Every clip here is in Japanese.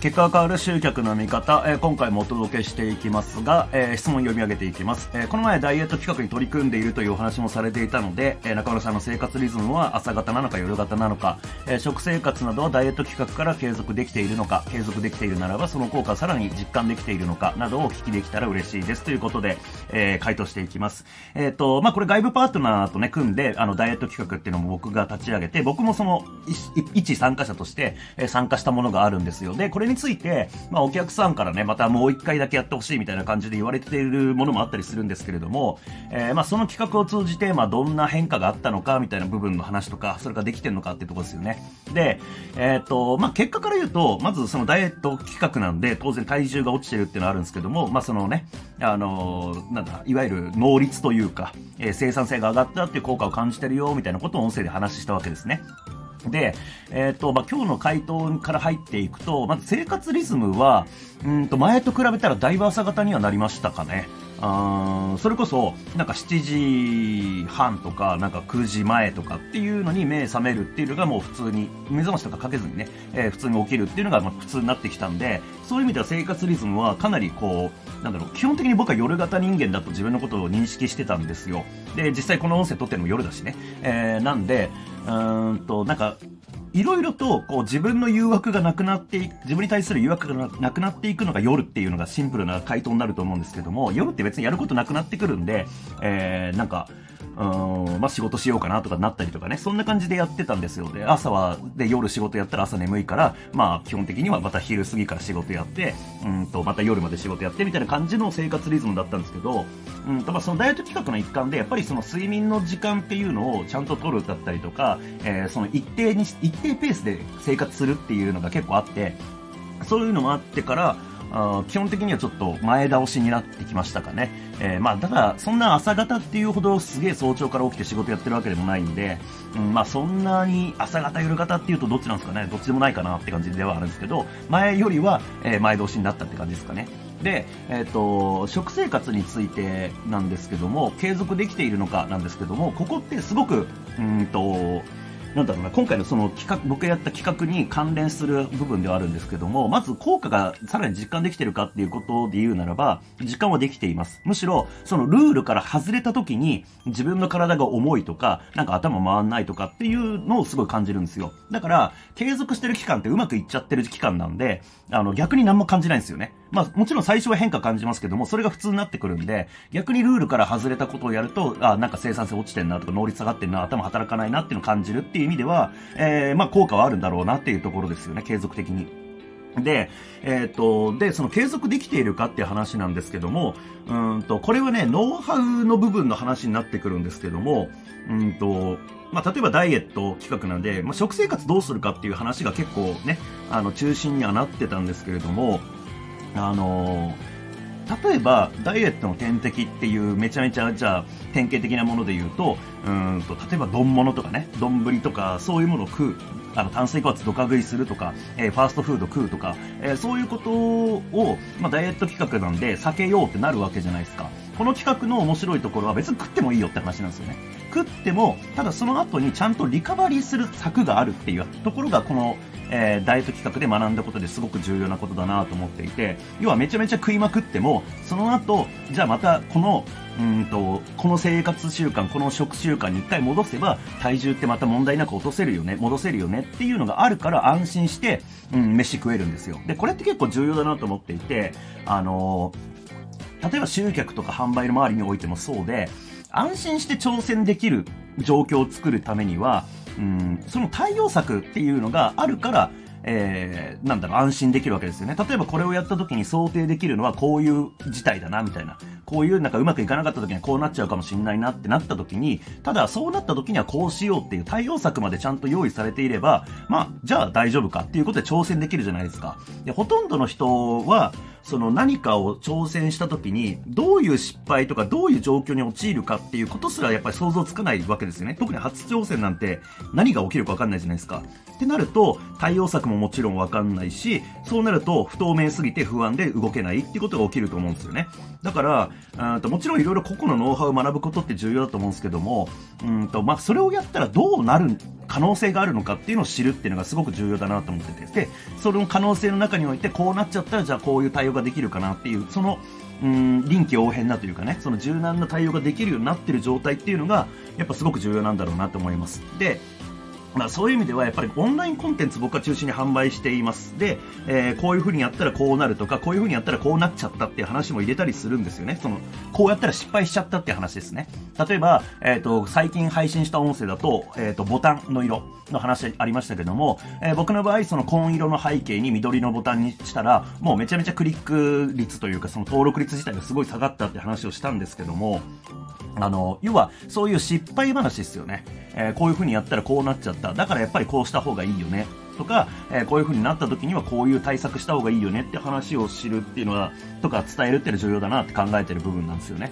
結果が変わる集客の見方、えー、今回もお届けしていきますが、えー、質問読み上げていきます、えー、この前ダイエット企画に取り組んでいるというお話もされていたので、え中村さんの生活リズムは朝方なのか夜型なのか、え食生活などはダイエット企画から継続できているのか継続できているならばその効果さらに実感できているのかなどをお聞きできたら嬉しいです。ということで、え回答していきます。えっ、とまあこれ外部パートナーとね組んであのダイエット企画っていうのも僕が立ち上げて僕もその一参加者として、え参加したものがあるんですよ。でこれについてまあ、お客さんからね、またもう一回だけやってほしいみたいな感じで言われているものもあったりするんですけれども、えー、まあ、その企画を通じて、まあ、どんな変化があったのかみたいな部分の話とか、それができてるのかっていうとこですよね。で、えっ、と、まあ、結果から言うと、まずそのダイエット企画なんで、当然体重が落ちてるっていうのはあるんですけども、まあ、そのね、あのー、なんだ、いわゆる能率というか、えー、生産性が上がったっていう効果を感じてるよ、みたいなことを音声で話したわけですね。で、えっ、ー、と、まあ、今日の回答から入っていくと、まず生活リズムは、うんと、前と比べたらだいぶ朝型にはなりましたかね。あそれこそ、なんか7時半とか、なんか9時前とかっていうのに目覚めるっていうのがもう普通に、目覚ましとかかけずにね、えー、普通に起きるっていうのがま普通になってきたんで、そういう意味では生活リズムはかなりこう、なんだろう、基本的に僕は夜型人間だと自分のことを認識してたんですよ。で、実際この音声撮ってるのも夜だしね。えー、なんで、うんと、なんか、いろいろとこう自分の誘惑がなくなってい自分に対する誘惑がなくなっていくのが夜っていうのがシンプルな回答になると思うんですけども夜って別にやることなくなってくるんで、えー、なんかうんまあ、仕事しようかなとかなったりとかね、そんな感じでやってたんですよ。で、朝は、で、夜仕事やったら朝眠いから、まあ、基本的にはまた昼過ぎから仕事やって、うんと、また夜まで仕事やってみたいな感じの生活リズムだったんですけど、うんと、まあ、そのダイエット企画の一環で、やっぱりその睡眠の時間っていうのをちゃんと取るだったりとか、えー、その一定に、一定ペースで生活するっていうのが結構あって、そういうのもあってから、あ基本的にはちょっと前倒しになってきましたかね。えー、まあ、だから、そんな朝方っていうほどすげえ早朝から起きて仕事やってるわけでもないんで、うん、まあ、そんなに朝方夜方っていうとどっちなんですかね。どっちでもないかなって感じではあるんですけど、前よりは、え、前倒しになったって感じですかね。で、えっ、ー、と、食生活についてなんですけども、継続できているのかなんですけども、ここってすごく、うんと、なんだろうな、今回のその企画、僕がやった企画に関連する部分ではあるんですけども、まず効果がさらに実感できてるかっていうことで言うならば、実感はできています。むしろ、そのルールから外れた時に、自分の体が重いとか、なんか頭回んないとかっていうのをすごい感じるんですよ。だから、継続してる期間ってうまくいっちゃってる期間なんで、あの、逆に何も感じないんですよね。まあ、もちろん最初は変化感じますけども、それが普通になってくるんで、逆にルールから外れたことをやると、あ、なんか生産性落ちてんなとか、能率下がってんな、頭働かないなっていうのを感じるっていう意味では、えー、まあ、効果はあるんだろうなっていうところですよね、継続的に。で、えっ、と、で、その継続できているかっていう話なんですけども、うんと、これはね、ノウハウの部分の話になってくるんですけども、うんと、まあ、例えばダイエット企画なんで、まあ、食生活どうするかっていう話が結構ね、あの、中心にはなってたんですけれども、あの例えばダイエットの天敵っていうめちゃめちゃじゃあ典型的なもので言うとうんと例えば丼物とかね丼とかそういうものを食うあの炭水化物ドカ食いするとか、えー、ファーストフード食うとか、えー、そういうことを、まあ、ダイエット企画なんで避けようってなるわけじゃないですか。この企画の面白いところは別に食ってもいいよって話なんですよね。食ってもただその後にちゃんとリカバリーする策があるっていうところがこのえー、ダイエット企画で学んだことですごく重要なことだなと思っていて、要はめちゃめちゃ食いまくっても、その後、じゃあまたこの、うんと、この生活習慣、この食習慣に一回戻せば、体重ってまた問題なく落とせるよね、戻せるよねっていうのがあるから安心して、うん、飯食えるんですよ。で、これって結構重要だなと思っていて、あのー、例えば集客とか販売の周りにおいてもそうで、安心して挑戦できる状況を作るためには、うん、その対応策っていうのがあるから、えー、なんだろう、安心できるわけですよね。例えばこれをやった時に想定できるのはこういう事態だな、みたいな。こういうなんかうまくいかなかった時にはこうなっちゃうかもしんないなってなった時に、ただそうなった時にはこうしようっていう対応策までちゃんと用意されていれば、まあ、じゃあ大丈夫かっていうことで挑戦できるじゃないですか。で、ほとんどの人は、その何かを挑戦した時に、どういう失敗とかどういう状況に陥るかっていうことすらやっぱり想像つかないわけですよね。特に初挑戦なんて何が起きるかわかんないじゃないですか。ってなると、対応策ももちろんわかんないし、そうなると不透明すぎて不安で動けないってことが起きると思うんですよね。だから、あともちろんいろいろ個々のノウハウを学ぶことって重要だと思うんですけども、うんと、まあ、それをやったらどうなる可能性があるのかっていうのを知るっていうのがすごく重要だなと思ってて、で、その可能性の中においてこうなっちゃったらじゃあこういう対応ができるかなっていう、その、うん、臨機応変なというかね、その柔軟な対応ができるようになってる状態っていうのが、やっぱすごく重要なんだろうなと思います。で、まあ、そういう意味ではやっぱりオンラインコンテンツ僕は中心に販売しています。で、えー、こういう風にやったらこうなるとか、こういう風にやったらこうなっちゃったっていう話も入れたりするんですよね。その、こうやったら失敗しちゃったっていう話ですね。例えば、え、ー、と、最近配信した音声だと、え、ー、と、ボタンの色の話ありましたけども、え僕の場合、その紺色の背景に緑のボタンにしたら、もうめちゃめちゃクリック率というか、その登録率自体がすごい下がったって話をしたんですけども、あの、要は、そういう失敗話ですよね。えー、こういう風にやったらこうなっちゃった。だからやっぱりこうした方がいいよね。とか、えー、こういう風になった時にはこういう対策した方がいいよねって話を知るっていうのは、とか伝えるっていうのは重要だなって考えてる部分なんですよね。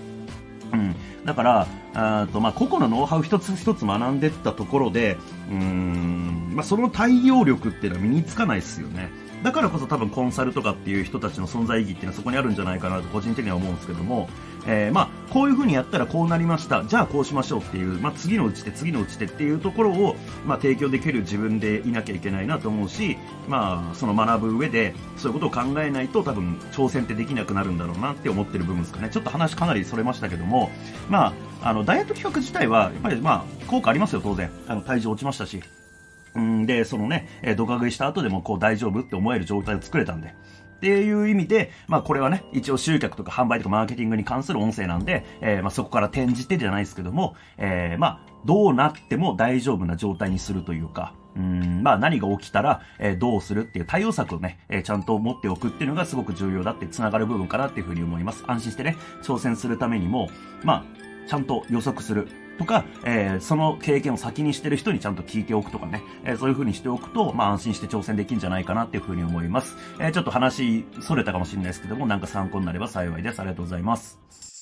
うん。だから、あとまあ、個々のノウハウ一つ一つ学んでったところで、うん、まあ、その対応力っていうのは身につかないですよね。だからこそ多分コンサルとかっていう人たちの存在意義っていうのはそこにあるんじゃないかなと個人的には思うんですけども、えー、まあ、こういう風にやったらこうなりました。じゃあこうしましょうっていう、まあ、次のうちで次のうちでっていうところを、まあ、提供できる自分でいなきゃいけないなと思うし、まあ、その学ぶ上で、そういうことを考えないと多分挑戦ってできなくなるんだろうなって思ってる部分ですかね。ちょっと話かなりそれましたけども、まあ、あの、ダイエット企画自体は、やっぱりまあ、効果ありますよ、当然。あの、体重落ちましたし。うんで、そのね、えー、ドカ食いした後でもこう大丈夫って思える状態を作れたんで。っていう意味で、まあこれはね、一応集客とか販売とかマーケティングに関する音声なんで、えー、まあそこから転じてじゃないですけども、えー、まあどうなっても大丈夫な状態にするというか、うん、まあ何が起きたら、えー、どうするっていう対応策をね、えー、ちゃんと持っておくっていうのがすごく重要だって繋がる部分かなっていうふうに思います。安心してね、挑戦するためにも、まあ、ちゃんと予測する。とか、えー、その経験を先にしてる人にちゃんと聞いておくとかね、えー、そういう風にしておくと、まあ安心して挑戦できるんじゃないかなっていう風に思います。えー、ちょっと話、逸れたかもしれないですけども、なんか参考になれば幸いです。ありがとうございます。